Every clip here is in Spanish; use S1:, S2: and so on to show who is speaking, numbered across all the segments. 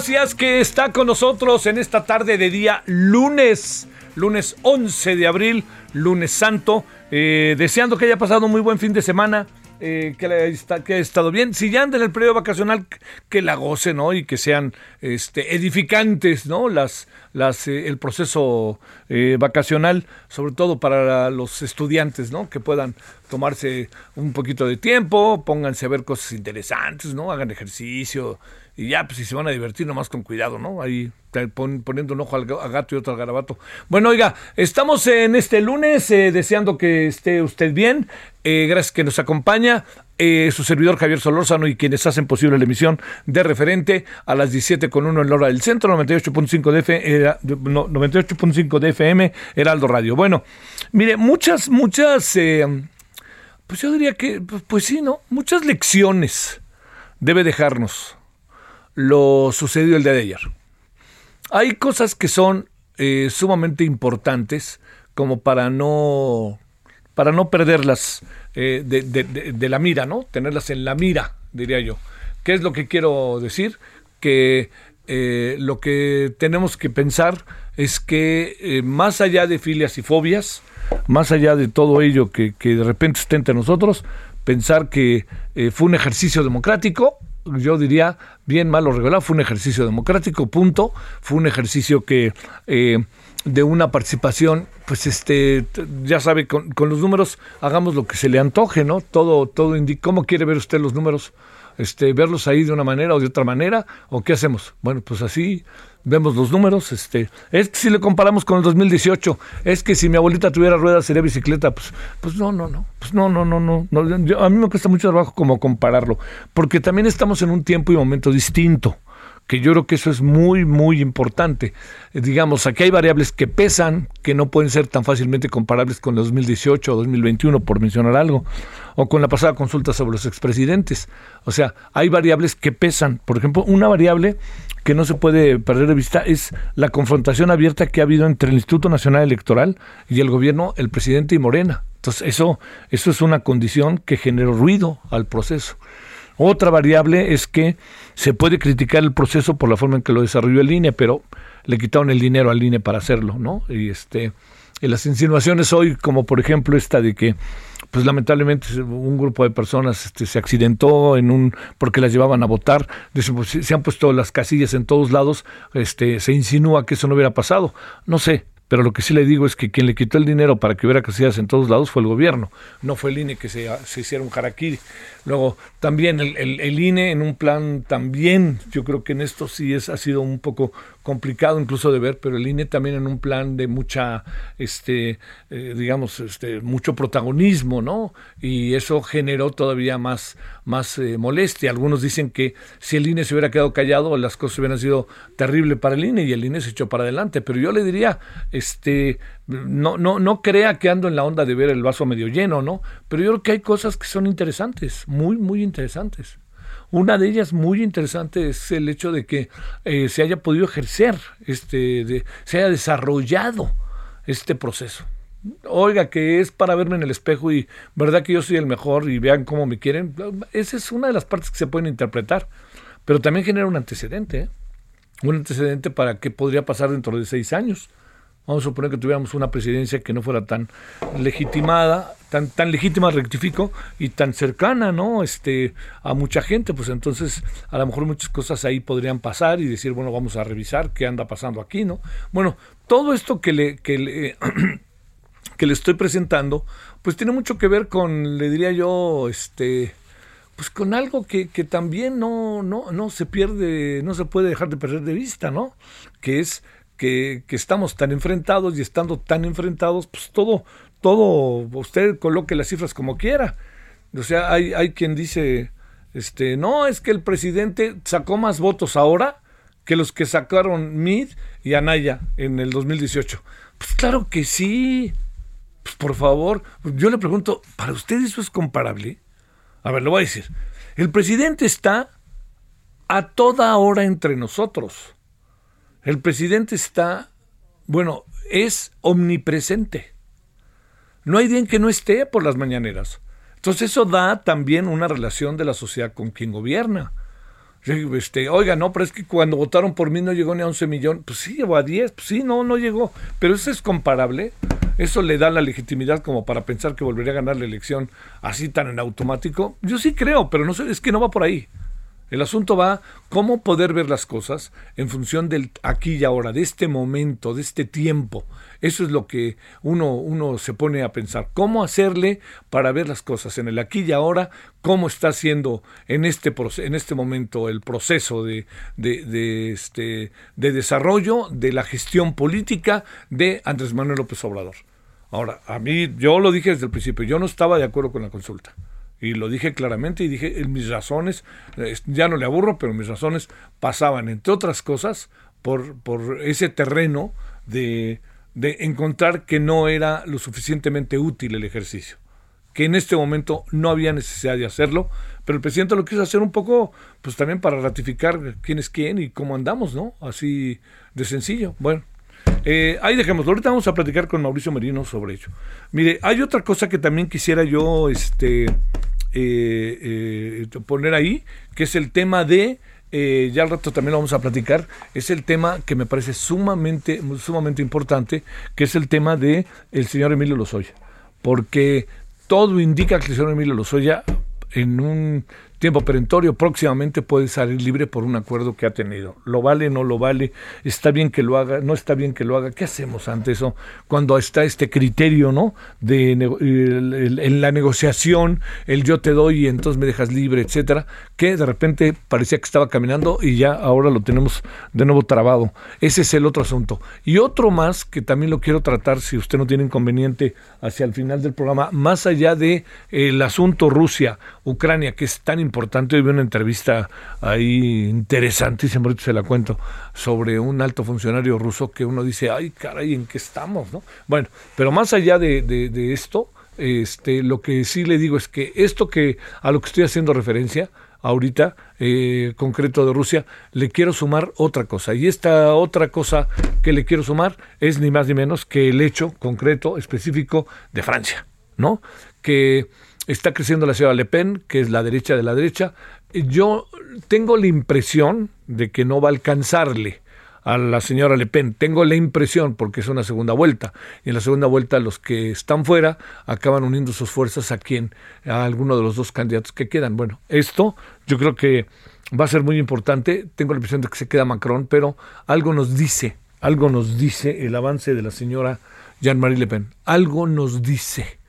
S1: Gracias que está con nosotros en esta tarde de día lunes, lunes 11 de abril, lunes santo, eh, deseando que haya pasado un muy buen fin de semana. eh, que, le está- que haya estado bien. Si ya anda en el periodo vacacional, que la gocen, ¿no? Y que sean este, edificantes, ¿no? Las, las, eh, el proceso vacacional, sobre todo para los estudiantes, ¿no? Que puedan tomarse un poquito de tiempo, pónganse a ver cosas interesantes, ¿no? Hagan ejercicio y ya, pues si se van a divertir, nomás con cuidado, ¿no? Ahí poniendo un ojo al gato y otro al garabato. Bueno, oiga, estamos en este lunes eh, deseando que esté usted bien. Eh, gracias que nos acompaña. eh, su servidor Javier Solórzano y quienes hacen posible la emisión de referente a las 17 con 1 en la hora del centro, 98.5 de, no, 98.5 de FM, Heraldo Radio. Bueno, mire, muchas, muchas, eh, pues yo diría que, pues, pues sí, ¿no? Muchas lecciones debe dejarnos lo sucedido el día de ayer. Hay cosas que son eh, sumamente importantes como para no para no perderlas eh, de, la mira, ¿no? Tenerlas en la mira, diría yo. ¿Qué es lo que quiero decir? Que eh, lo que tenemos que pensar es que más allá de filias y fobias, más allá de todo ello que, de repente esté entre nosotros, pensar que fue un ejercicio democrático, yo diría, bien malo regular, fue un ejercicio democrático, punto. Fue un ejercicio que eh, de una participación, pues este, ya sabe, con, con los números hagamos lo que se le antoje, ¿no? Todo, todo indica, ¿cómo quiere ver usted los números? Este, verlos ahí de una manera o de otra manera, o qué hacemos? Bueno, pues así vemos los números, este, es que si le comparamos con el 2018, es que si mi abuelita tuviera ruedas sería bicicleta, pues, pues no, no, no, pues no, no, no, no, yo- a mí me cuesta mucho trabajo como compararlo, porque también estamos en un tiempo y momento distinto que yo creo que eso es muy, muy importante. Digamos, aquí hay variables que pesan, que no pueden ser tan fácilmente comparables con el 2018 o 2021, por mencionar algo, o con la pasada consulta sobre los expresidentes. O sea, hay variables que pesan. Por ejemplo, una variable que no se puede perder de vista es la confrontación abierta que ha habido entre el Instituto Nacional Electoral y el gobierno, el presidente y Morena. Entonces, eso, eso es una condición que generó ruido al proceso. Otra variable es que se puede criticar el proceso por la forma en que lo desarrolló el INE, pero le quitaron el dinero al INE para hacerlo, ¿no? Y este y las insinuaciones hoy, como por ejemplo esta de que pues lamentablemente un grupo de personas este, se accidentó en un porque las llevaban a votar, pues, se han puesto las casillas en todos lados, este se insinúa que eso no hubiera pasado. No sé, pero lo que sí le digo es que quien le quitó el dinero para que hubiera casillas en todos lados fue el gobierno, no fue el INE que se, se hiciera un harakiri. Luego, también el, el- el INE en un plan también, yo creo que en esto sí es, ha sido un poco complicado incluso de ver, pero el INE también en un plan de mucha, este, eh, digamos, este, mucho protagonismo, ¿no? Y eso generó todavía más, más eh, molestia. Algunos dicen que si el INE se hubiera quedado callado, las cosas hubieran sido terribles para el INE y el INE se echó para adelante. Pero yo le diría, este, no, no, no crea que ando en la onda de ver el vaso medio lleno, ¿no? Pero yo creo que hay cosas que son interesantes, muy, muy interesantes. Una de ellas muy interesante es el hecho de que eh, se haya podido ejercer, este, se haya desarrollado este proceso. oiga, que es para verme en el espejo y verdad que yo soy el mejor y vean cómo me quieren, esa es una de las partes que se pueden interpretar, pero también genera un antecedente, ¿eh? un antecedente para qué podría pasar dentro de seis años. Vamos a suponer que tuviéramos una presidencia que no fuera tan legitimada, tan, tan legítima, rectifico, y tan cercana, ¿no? Este, a mucha gente, pues entonces a lo mejor muchas cosas ahí podrían pasar y decir, bueno, vamos a revisar qué anda pasando aquí, ¿no? Bueno, todo esto que le, que le, que le estoy presentando, pues tiene mucho que ver con, le diría yo, este, pues con algo que, que también no, no, no se pierde, no se puede dejar de perder de vista, ¿no? Que es que, estamos tan enfrentados y estando tan enfrentados, pues todo, todo, usted coloque las cifras como quiera. O sea, hay, hay quien dice, este, no, es que el presidente sacó más votos ahora que los que sacaron Mid y Anaya en el 2018. Pues claro que sí. Pues por favor, yo le pregunto, ¿para usted eso es comparable? A ver, lo voy a decir. El presidente está a toda hora entre nosotros. El presidente está, bueno, es omnipresente. No hay día en que no esté por las mañaneras. Entonces eso da también una relación de la sociedad con quien gobierna. Este, oiga, no, pero es que cuando votaron por mí no llegó ni a 11 millones. Pues sí, llegó a 10. Pues sí, no, no llegó. Pero eso es comparable. Eso le da la legitimidad como para pensar que volvería a ganar la elección así tan en automático. Yo sí creo, pero no sé, es que no va por ahí. El asunto va cómo poder ver las cosas en función del aquí y ahora, de este momento, de este tiempo. Eso es lo que uno, uno se pone a pensar. ¿Cómo hacerle para ver las cosas en el aquí y ahora? ¿Cómo está siendo en este, en este momento el proceso de, de, este, de desarrollo de la gestión política de Andrés Manuel López Obrador? Ahora, a mí, yo lo dije desde el principio, yo no estaba de acuerdo con la consulta. Y lo dije claramente y dije, mis razones, ya no le aburro, pero mis razones pasaban, entre otras cosas, por, por ese terreno de, de encontrar que no era lo suficientemente útil el ejercicio, que en este momento no había necesidad de hacerlo, pero el presidente lo quiso hacer un poco, pues también para ratificar quién es quién y cómo andamos, ¿no? Así de sencillo. Bueno, eh, ahí dejémoslo. Ahorita vamos a platicar con Mauricio Merino sobre ello. Mire, hay otra cosa que también quisiera yo, este, eh, eh, poner ahí, que es el tema de, ya al rato también lo vamos a platicar, es el tema que me parece sumamente, sumamente importante, que es el tema de el señor Emilio Lozoya. Porque todo indica que el señor Emilio Lozoya en un tiempo perentorio, próximamente puede salir libre por un acuerdo que ha tenido. ¿Lo vale, no lo vale? ¿Está bien que lo haga? ¿No está bien que lo haga? ¿Qué hacemos ante eso? Cuando está este criterio, ¿no? De en la negociación, el yo te doy y entonces me dejas libre, etcétera, que de repente parecía que estaba caminando y ya ahora lo tenemos de nuevo trabado. Ese es el otro asunto. Y otro más que también lo quiero tratar, si usted no tiene inconveniente, hacia el final del programa, más allá de el asunto Rusia-Ucrania, que es tan importante importante. Hoy vi una entrevista ahí interesantísima, ahorita se la cuento, sobre un alto funcionario ruso que uno dice, ay, caray, ¿en qué estamos? ¿no? Bueno, pero más allá de, de, esto, este, lo que sí le digo es que esto que a lo que estoy haciendo referencia, ahorita, eh, concreto de Rusia, le quiero sumar otra cosa. Y esta otra cosa que le quiero sumar es ni más ni menos que el hecho concreto, específico de Francia, ¿no? Que está creciendo la ciudad Le Pen, que es la derecha de la derecha. Yo tengo la impresión de que no va a alcanzarle a la señora Le Pen. Tengo la impresión, porque es una segunda vuelta, y en la segunda vuelta los que están fuera acaban uniendo sus fuerzas a quien, a alguno de los dos candidatos que quedan. Bueno, esto yo creo que va a ser muy importante. Tengo la impresión de que se queda Macron, pero algo nos dice, algo nos dice el avance de la señora Jean-Marie Le Pen. Algo nos dice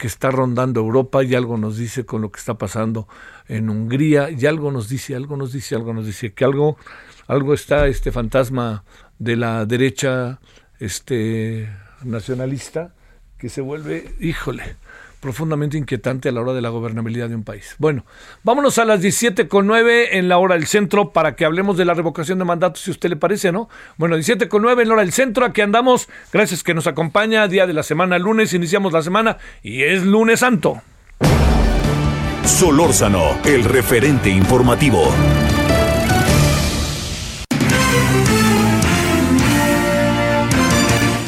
S1: que está rondando Europa y algo nos dice con lo que está pasando en Hungría y algo nos dice, algo nos dice, algo nos dice que algo algo está este fantasma de la derecha este nacionalista que se vuelve, híjole, profundamente inquietante a la hora de la gobernabilidad de un país. Bueno, vámonos a las 17 con 9 en la hora del centro para que hablemos de la revocación de mandatos, si a usted le parece, ¿no? Bueno, 17 con 9 en la hora del centro, aquí andamos. Gracias que nos acompaña, día de la semana, lunes, iniciamos la semana y es lunes santo.
S2: Solórzano, el referente informativo.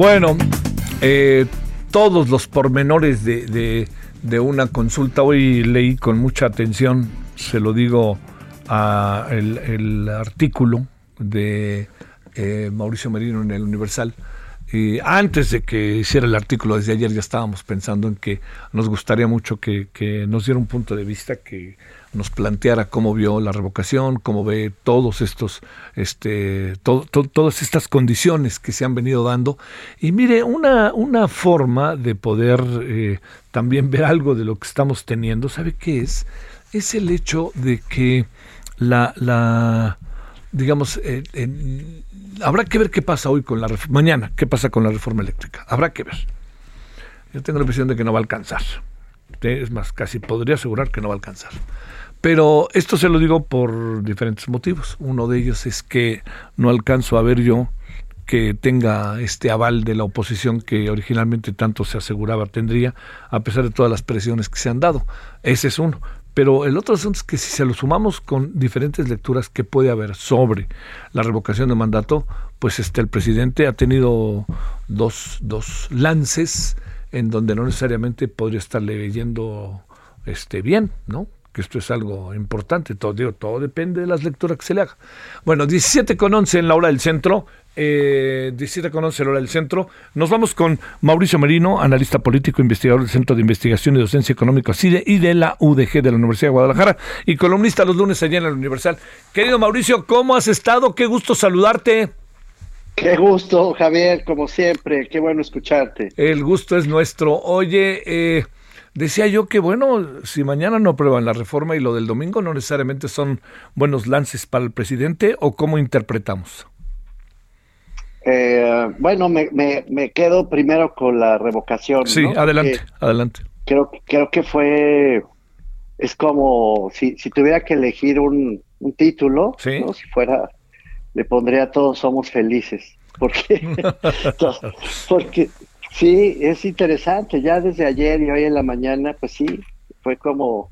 S1: Bueno, eh, todos los pormenores de, una consulta, hoy leí con mucha atención, se lo digo, a el, artículo de eh, Mauricio Merino en el Universal. Y antes de que hiciera el artículo, desde ayer ya estábamos pensando en que nos gustaría mucho que, que nos diera un punto de vista que nos planteara cómo vio la revocación, cómo ve todos estos, este, todas estas condiciones que se han venido dando. Y mire, una, una forma de poder eh, también ver algo de lo que estamos teniendo, ¿sabe qué es? Es el hecho de que la, la digamos, eh, habrá que ver qué pasa hoy con la mañana, qué pasa con la reforma eléctrica. Habrá que ver. Yo tengo la impresión de que no va a alcanzar. Es más, casi podría asegurar que no va a alcanzar. Pero esto se lo digo por diferentes motivos. Uno de ellos es que no alcanzo a ver yo que tenga este aval de la oposición que originalmente tanto se aseguraba tendría, a pesar de todas las presiones que se han dado. Ese es uno. Pero el otro asunto es que si se lo sumamos con diferentes lecturas que puede haber sobre la revocación de mandato, pues este, el presidente ha tenido dos, dos lances en donde no necesariamente podría estar leyendo este, bien, ¿no? que esto es algo importante, todo, digo, todo depende de las lecturas que se le haga. Bueno, 17 con 11 en la hora del centro, eh, 17 con 11 en la hora del centro. Nos vamos con Mauricio Merino, analista político, investigador del Centro de Investigación y Docencia Económica CIDE y de la UDG de la Universidad de Guadalajara y columnista los lunes allá en la Universal. Querido Mauricio, ¿cómo has estado? Qué gusto saludarte.
S3: Qué gusto, Javier, como siempre, qué bueno escucharte.
S1: El gusto es nuestro. Oye, eh, Decía yo que, bueno, si mañana no aprueban la reforma y lo del domingo no necesariamente son buenos lances para el presidente, ¿o cómo interpretamos?
S3: Eh, bueno, me, me, quedo primero con la revocación.
S1: Sí, adelante, adelante.
S3: Creo, creo que fue, es como si, si tuviera que elegir un, un título, si fuera, le pondría Todos somos felices. Porque, porque Sí, es interesante. Ya desde ayer y hoy en la mañana, pues sí, fue como,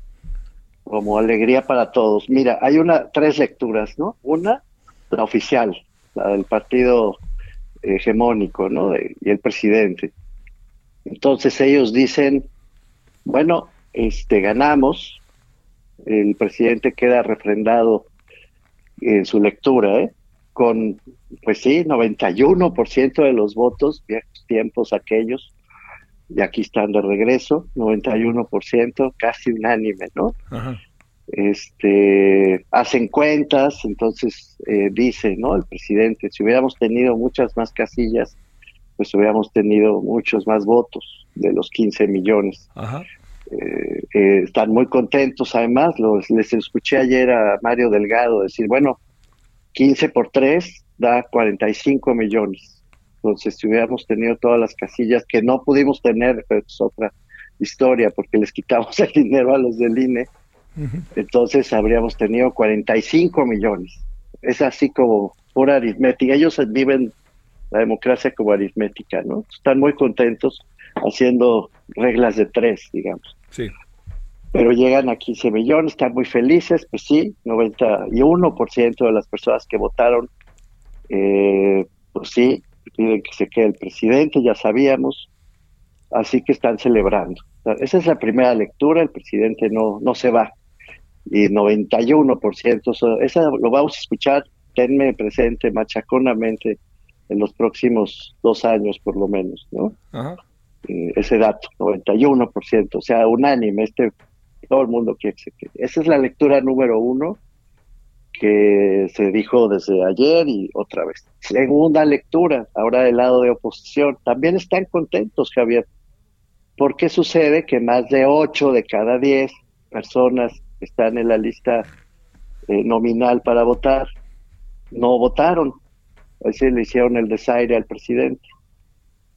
S3: como alegría para todos. Mira, hay una tres lecturas, ¿no? Una, la oficial, la del partido hegemónico, ¿no? y el presidente. Entonces ellos dicen, bueno, este ganamos, el presidente queda refrendado en su lectura, ¿eh? Con, pues sí, 91% de los votos, viejos tiempos aquellos, y aquí están de regreso, 91%, casi unánime, ¿no? Este, hacen cuentas, entonces eh, dice, ¿no? El presidente, si hubiéramos tenido muchas más casillas, pues hubiéramos tenido muchos más votos de los 15 millones. Eh, eh, están muy contentos, además, los, les escuché ayer a Mario Delgado decir, bueno, 15 por 3 da 45 millones. Entonces, si hubiéramos tenido todas las casillas que no pudimos tener, pero es otra historia, porque les quitamos el dinero a los del INE, entonces habríamos tenido 45 millones. Es así como pura aritmética. Ellos viven la democracia como aritmética, ¿no? Están muy contentos haciendo reglas de tres, digamos.
S1: Sí
S3: pero llegan a 15 millones, están muy felices, pues sí, 91% de las personas que votaron, eh, pues sí, piden que se quede el presidente, ya sabíamos, así que están celebrando. Esa es la primera lectura, el presidente no, no se va, y 91%, eso, lo vamos a escuchar, tenme presente machaconamente en los próximos dos años por lo menos, ¿no? Eh, ese dato, 91%, o sea, unánime, este todo el mundo quiere que. Esa es la lectura número uno que se dijo desde ayer y otra vez. Segunda lectura, ahora del lado de oposición. También están contentos, Javier. ¿Por qué sucede que más de ocho de cada diez personas que están en la lista eh, nominal para votar no votaron? Así le hicieron el desaire al presidente.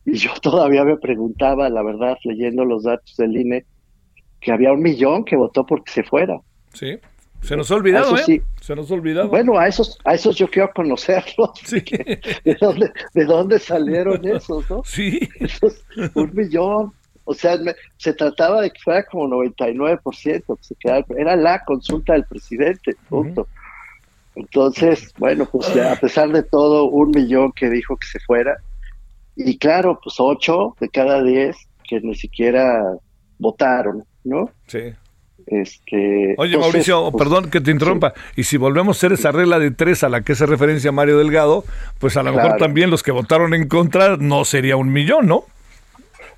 S3: Y yo todavía me preguntaba, la verdad, leyendo los datos del INE, que había un millón que votó porque se fuera.
S1: Sí, se nos ha olvidado, ¿eh? Se nos ha olvidado.
S3: Bueno, a esos, a esos yo quiero conocerlos. Sí. ¿De, dónde, ¿De dónde salieron esos, no?
S1: Sí.
S3: un millón. O sea, se trataba de que fuera como 99%, que se quedara, era la consulta del presidente, punto. Entonces, bueno, pues a pesar de todo, un millón que dijo que se fuera, y claro, pues ocho de cada diez que ni siquiera votaron, ¿no?
S1: Sí.
S3: Este,
S1: Oye, Mauricio, pues, perdón que te interrumpa. Y si volvemos a hacer esa regla de tres a la que hace referencia Mario Delgado, pues a lo mejor también los que votaron en contra no sería un millón, ¿no?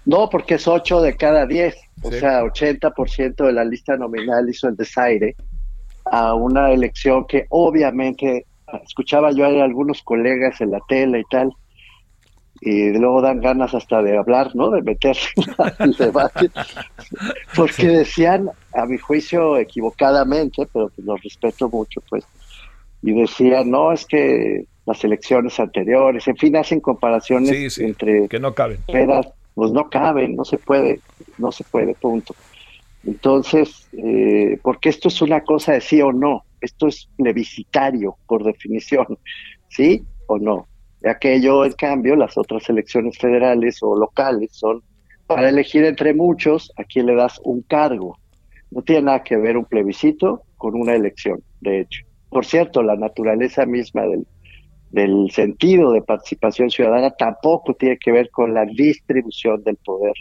S3: No, porque es 8 de cada 10. O sea, 80% de la lista nominal hizo el desaire a una elección que obviamente escuchaba yo a algunos colegas en la tele y tal, y luego dan ganas hasta de hablar, ¿no? De meterse el debate, porque decían, a mi juicio equivocadamente, pero que los respeto mucho, pues, y decían, no, es que las elecciones anteriores, en fin, hacen comparaciones entre...
S1: Que no caben.
S3: pues no caben, no se puede, no se puede, punto. Entonces, eh, porque esto es una cosa de sí o no, esto es plebiscitario por definición, ¿sí o no? Aquello, en cambio, las otras elecciones federales o locales son para elegir entre muchos a quien le das un cargo. No tiene nada que ver un plebiscito con una elección, de hecho. Por cierto, la naturaleza misma del, del sentido de participación ciudadana tampoco tiene que ver con la distribución del poder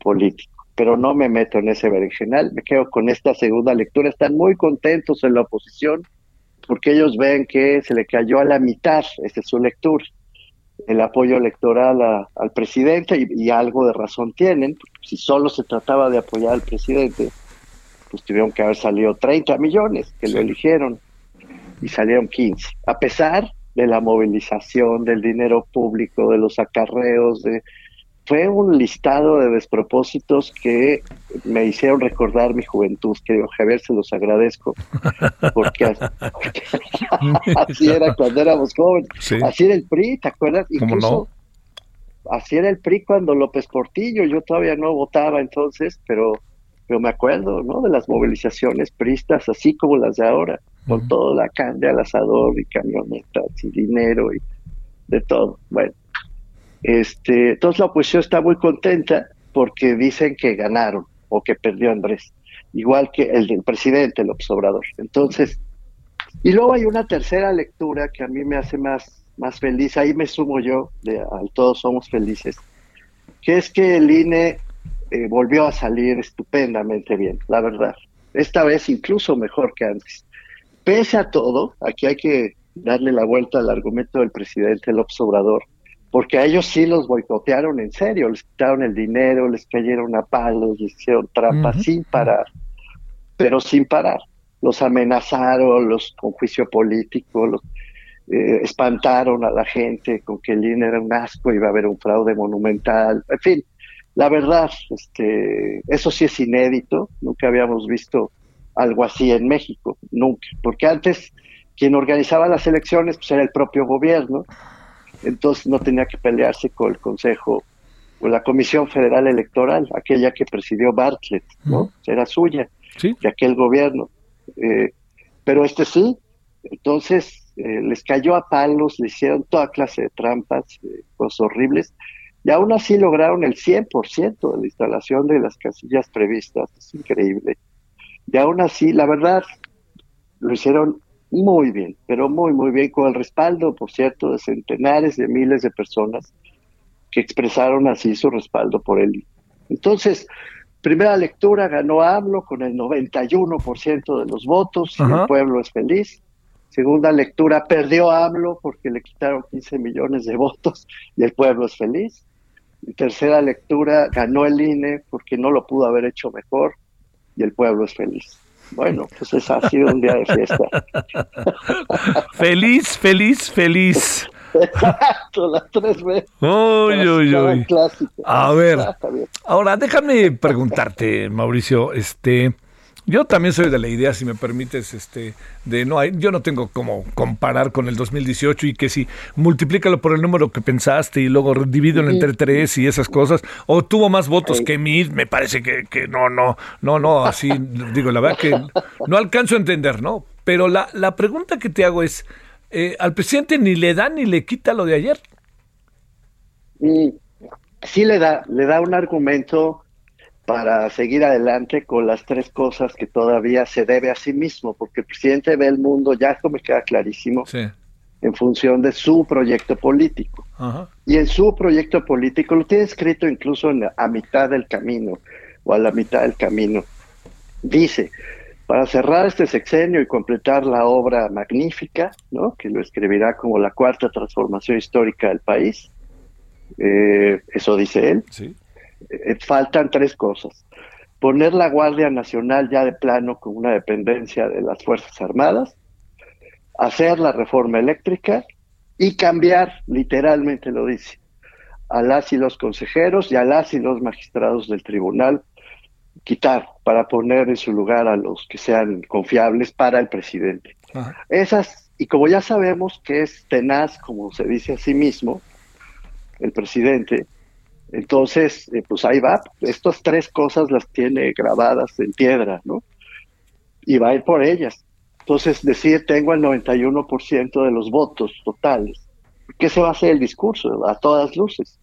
S3: político. Pero no me meto en ese berenjenal, me quedo con esta segunda lectura. Están muy contentos en la oposición porque ellos ven que se le cayó a la mitad, esa es su lectura el apoyo electoral al presidente y, algo de razón tienen. Si solo se trataba de apoyar al presidente, pues tuvieron que haber salido 30 millones que lo eligieron y salieron 15. A pesar de la movilización, del dinero público, de los acarreos, de fue un listado de despropósitos que me hicieron recordar mi juventud, querido Javier, se los agradezco, porque, así era cuando éramos jóvenes, así era el PRI, ¿te acuerdas?
S1: Incluso,
S3: Así era el PRI cuando López Portillo, yo todavía no votaba entonces, pero, pero me acuerdo, ¿no? De las movilizaciones pristas, así como las de ahora, con toda la cande al asador y camionetas y dinero y de todo. Bueno, este, entonces la oposición está muy contenta porque dicen que ganaron o que perdió Andrés, igual que el del presidente López Obrador. Entonces, y luego hay una tercera lectura que a mí me hace más, más feliz, ahí me sumo yo, al todos somos felices, que es que el INE eh, volvió a salir estupendamente bien, la verdad. Esta vez incluso mejor que antes. Pese a todo, aquí hay que darle la vuelta al argumento del presidente López Obrador, porque a ellos sí los boicotearon en serio, les quitaron el dinero, les cayeron a palos, les hicieron trampas sin parar, pero sin parar. Los amenazaron, los con juicio político, los eh, espantaron a la gente con que el INE era un asco, iba a haber un fraude monumental, en fin, la verdad, este, eso sí es inédito, nunca habíamos visto algo así en México, nunca, porque antes quien organizaba las elecciones pues, era el propio gobierno, entonces no tenía que pelearse con el Consejo o la Comisión Federal Electoral, aquella que presidió Bartlett, ¿no? Era suya, de aquel gobierno. Eh, pero este sí, entonces eh, les cayó a palos, le hicieron toda clase de trampas, eh, cosas horribles, y aún así lograron el 100% de la instalación de las casillas previstas, es increíble. Y aún así, la verdad, lo hicieron muy bien, pero muy, muy bien, con el respaldo, por cierto, de centenares de miles de personas que expresaron así su respaldo por él. Entonces, primera lectura ganó AMLO con el 91% de los votos y el pueblo es feliz. Segunda lectura perdió AMLO porque le quitaron 15 millones de votos y el pueblo es feliz. Y tercera lectura ganó el INE porque no lo pudo haber hecho mejor y el pueblo es feliz. Bueno, pues esa ha sido un día de fiesta.
S1: feliz, feliz, feliz.
S3: Exacto, las tres veces.
S1: Uy, uy, uy. A ver, ahora déjame preguntarte, Mauricio, este, Yo también soy de la idea, si me permites, este, de no hay, yo no tengo como comparar con el 2018 y que si multiplícalo por el número que pensaste y luego divídelo entre tres y esas cosas, o tuvo más votos que mí, me parece que, que no, no, no, no, así, digo, la verdad que no alcanzo a entender, ¿no? Pero la, la pregunta que te hago es, eh, ¿al presidente ni le da ni le quita lo de ayer?
S3: Sí le da, le da un argumento para seguir adelante con las tres cosas que todavía se debe a sí mismo, porque el presidente ve el mundo, ya esto me queda clarísimo, en función de su proyecto político. Y en su proyecto político lo tiene escrito incluso en, a mitad del camino o a la mitad del camino. Dice, para cerrar este sexenio y completar la obra magnífica, ¿no? que lo escribirá como la cuarta transformación histórica del país, eh, eso dice él, sí faltan tres cosas. Poner la Guardia Nacional ya de plano con una dependencia de las Fuerzas Armadas, hacer la reforma eléctrica y cambiar, literalmente lo dice, a las y los consejeros y a las y los magistrados del tribunal, quitar para poner en su lugar a los que sean confiables para el presidente. Esas, y como ya sabemos que es tenaz, como se dice a sí mismo, el presidente, entonces, eh, pues ahí va. Estas tres cosas las tiene grabadas en piedra, ¿no? Y va a ir por ellas. Entonces, decir, tengo el 91% de los votos totales. ¿Qué se va a hacer el discurso? A todas luces.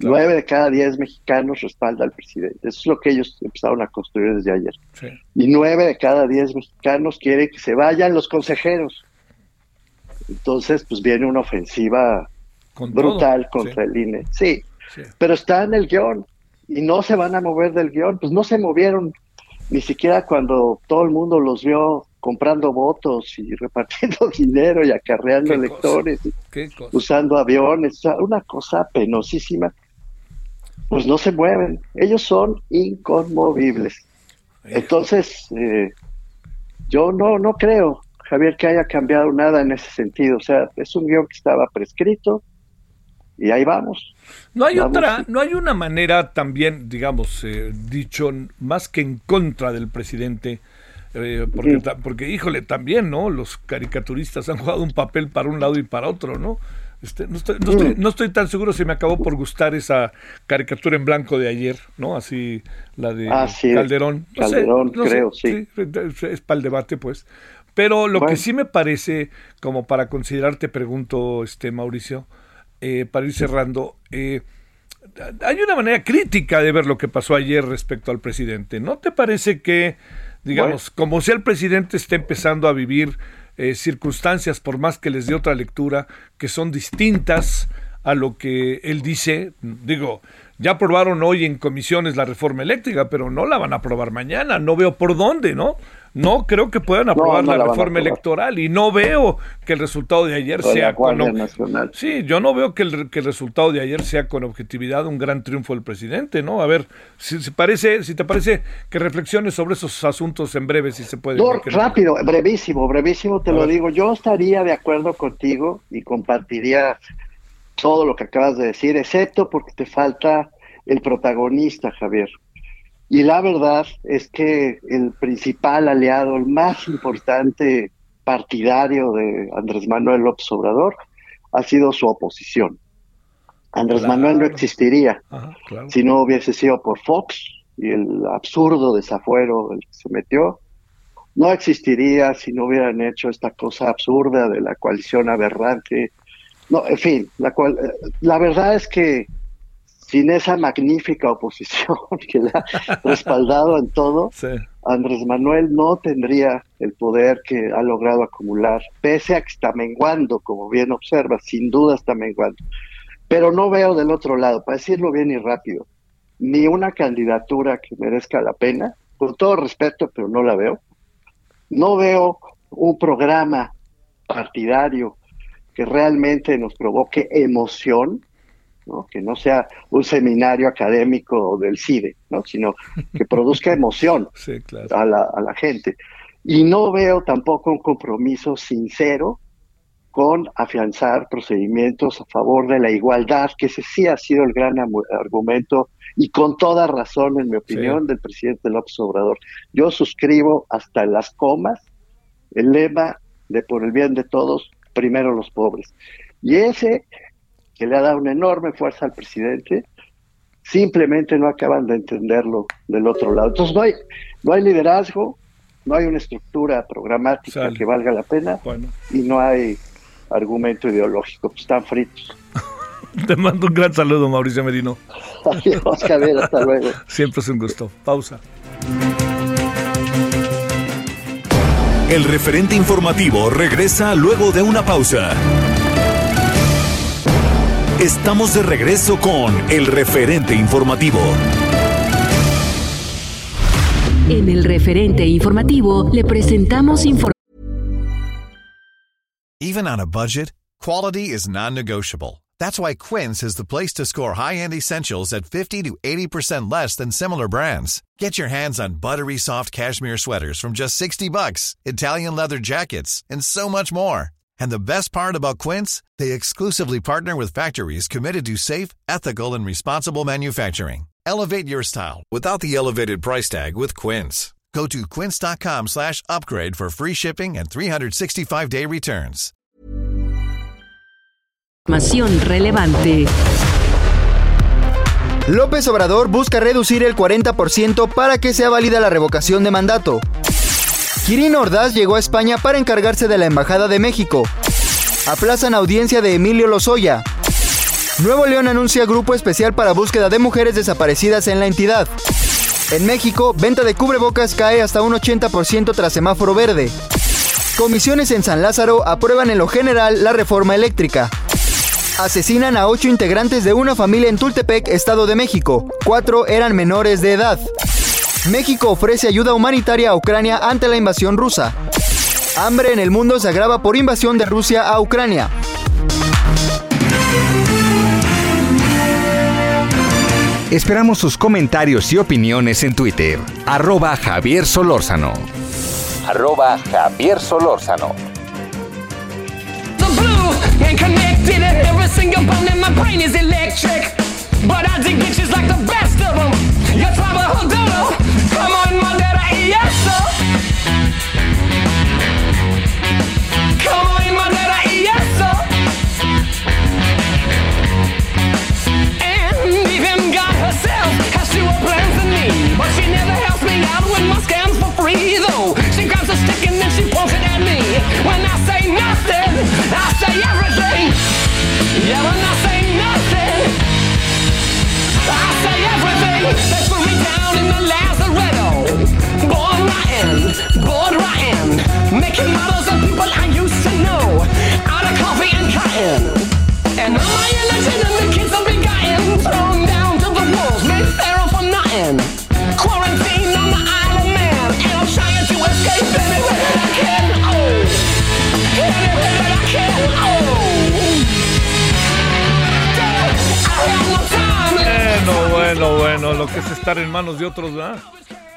S3: Nueve de cada diez mexicanos respalda al presidente. Eso es lo que ellos empezaron a construir desde ayer. Y nueve de cada diez mexicanos quieren que se vayan los consejeros. Entonces, pues viene una ofensiva brutal contra el INE. Sí, pero está en el guion y no se van a mover del guion. Pues no se movieron ni siquiera cuando todo el mundo los vio comprando votos y repartiendo dinero y acarreando electores, usando aviones, una cosa penosísima. Pues no se mueven, ellos son inconmovibles. Entonces, eh, yo no, no creo, Javier, que haya cambiado nada en ese sentido. O sea, es un guion que estaba prescrito, y ahí vamos.
S1: No hay otra, no hay una manera también, digamos, eh, dicho más que en contra del presidente, eh, porque, porque, híjole, también, ¿no? Los caricaturistas han jugado un papel para un lado y para otro, ¿no? Este, no, estoy, no, estoy, no, estoy, tan seguro si me acabó por gustar esa caricatura en blanco de ayer, ¿no? Así, la de ah, Calderón.
S3: Calderón, creo, sí.
S1: Es para el debate, pues. Pero lo que sí me parece, como para considerar, te pregunto, este Mauricio, eh, para ir cerrando, eh, hay una manera crítica de ver lo que pasó ayer respecto al presidente. ¿No te parece que, digamos, como si el presidente esté empezando a vivir eh, circunstancias, por más que les dé otra lectura, que son distintas a lo que él dice, digo, ya aprobaron hoy en comisiones la reforma eléctrica, pero no la van a aprobar mañana, no veo por dónde, ¿no? No creo que puedan aprobar la, reforma electoral y no veo que el resultado de ayer sea con sí yo no veo que el, resultado de ayer sea con objetividad un gran triunfo del presidente no a ver si, parece si te parece que reflexiones sobre esos asuntos en breve si se puede
S3: rápido brevísimo brevísimo te lo digo. Yo estaría de acuerdo contigo y compartiría todo lo que acabas de decir excepto porque te falta el protagonista Javier y la verdad es que el principal aliado, el más importante partidario de Andrés Manuel López Obrador ha sido su oposición. Andrés Manuel no existiría si no hubiese sido por Fox y el absurdo desafuero del que se metió. No existiría si no hubieran hecho esta cosa absurda de la coalición aberrante. No, en fin, la, cual, eh, la verdad es que sin esa magnífica oposición que le ha respaldado en todo, Andrés Manuel no tendría el poder que ha logrado acumular, pese a que está menguando, como bien observa, sin duda está menguando. Pero no veo del otro lado, para decirlo bien y rápido, ni una candidatura que merezca la pena, con todo respeto, pero no la veo. No veo un programa partidario que realmente nos provoque emoción, que no sea un seminario académico del CIDE, ¿no? sino que produzca emoción a, la, a la gente. Y no veo tampoco un compromiso sincero con afianzar procedimientos a favor de la igualdad, que ese sí ha sido el gran argumento y con toda razón, en mi opinión, del presidente López Obrador. Yo suscribo hasta las comas el lema de por el bien de todos, primero los pobres. Y ese que le ha dado una enorme fuerza al presidente, simplemente no acaban de entenderlo del otro lado. Entonces no hay, no hay liderazgo, no hay una estructura programática que valga la pena y no hay argumento ideológico, pues están fritos.
S1: Te mando un gran saludo, Mauricio Merino.
S3: Adiós, Javier, hasta luego.
S1: Siempre es un gusto. Pausa.
S2: El referente informativo regresa luego de una pausa. Estamos de regreso con el referente informativo.
S4: En el referente informativo le presentamos información.
S5: Even on a budget, quality is non-negotiable. That's why Quince is the place to score high-end essentials at 50 to 80% less than similar brands. Get your hands on buttery soft cashmere sweaters from just 60 bucks, Italian leather jackets, and so much more. And the best part about Quince, they exclusively partner with factories committed to safe, ethical, and responsible manufacturing. Elevate your style without the elevated price tag with Quince. Go to quince.com slash upgrade for free shipping and 365-day returns.
S4: Información relevante.
S6: López Obrador busca reducir el 40% para que sea válida la revocación de mandato. Kirin Ordaz llegó a España para encargarse de la Embajada de México. Aplazan audiencia de Emilio Lozoya. Nuevo León anuncia grupo especial para búsqueda de mujeres desaparecidas en la entidad. En México, venta de cubrebocas cae hasta un 80% tras semáforo verde. Comisiones en San Lázaro aprueban en lo general la reforma eléctrica. Asesinan a ocho integrantes de una familia en Tultepec, Estado de México. Cuatro eran menores de edad. México ofrece ayuda humanitaria a Ucrania ante la invasión rusa. Hambre en el mundo se agrava por invasión de Rusia a Ucrania.
S7: Esperamos sus comentarios y opiniones en Twitter. Arroba Javier Solórzano. Arroba Javier Solórzano.
S1: Bueno, estar en manos de otros, ¿verdad?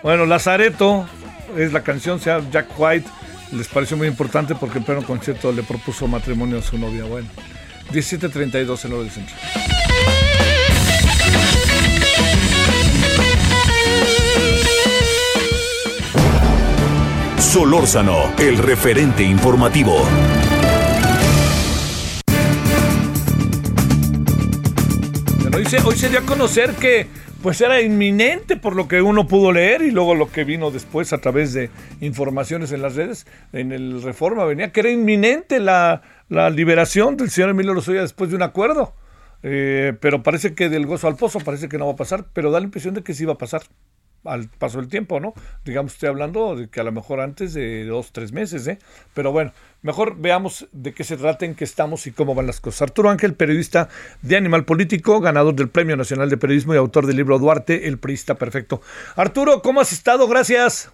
S1: Bueno, Lazareto es la canción, sea Jack White, les pareció muy importante porque en pleno concierto le propuso matrimonio a su novia. Bueno, 17.32 en hora del centro.
S2: Solórzano, el referente informativo.
S1: hoy se dio a conocer que pues era inminente por lo que uno pudo leer y luego lo que vino después a través de informaciones en las redes, en el Reforma venía que era inminente la, liberación del señor Emilio Lozoya después de un acuerdo. Eh, pero parece que del gozo al pozo parece que no va a pasar, pero da la impresión de que sí va a pasar al paso del tiempo, ¿no? Digamos, estoy hablando de que a lo mejor antes de dos, tres meses, ¿eh? Pero bueno, mejor veamos de qué se trata, en qué estamos y cómo van las cosas. Arturo Ángel, periodista de Animal Político, ganador del Premio Nacional de Periodismo y autor del libro Duarte, El Priista Perfecto. Arturo, ¿cómo has estado? Gracias.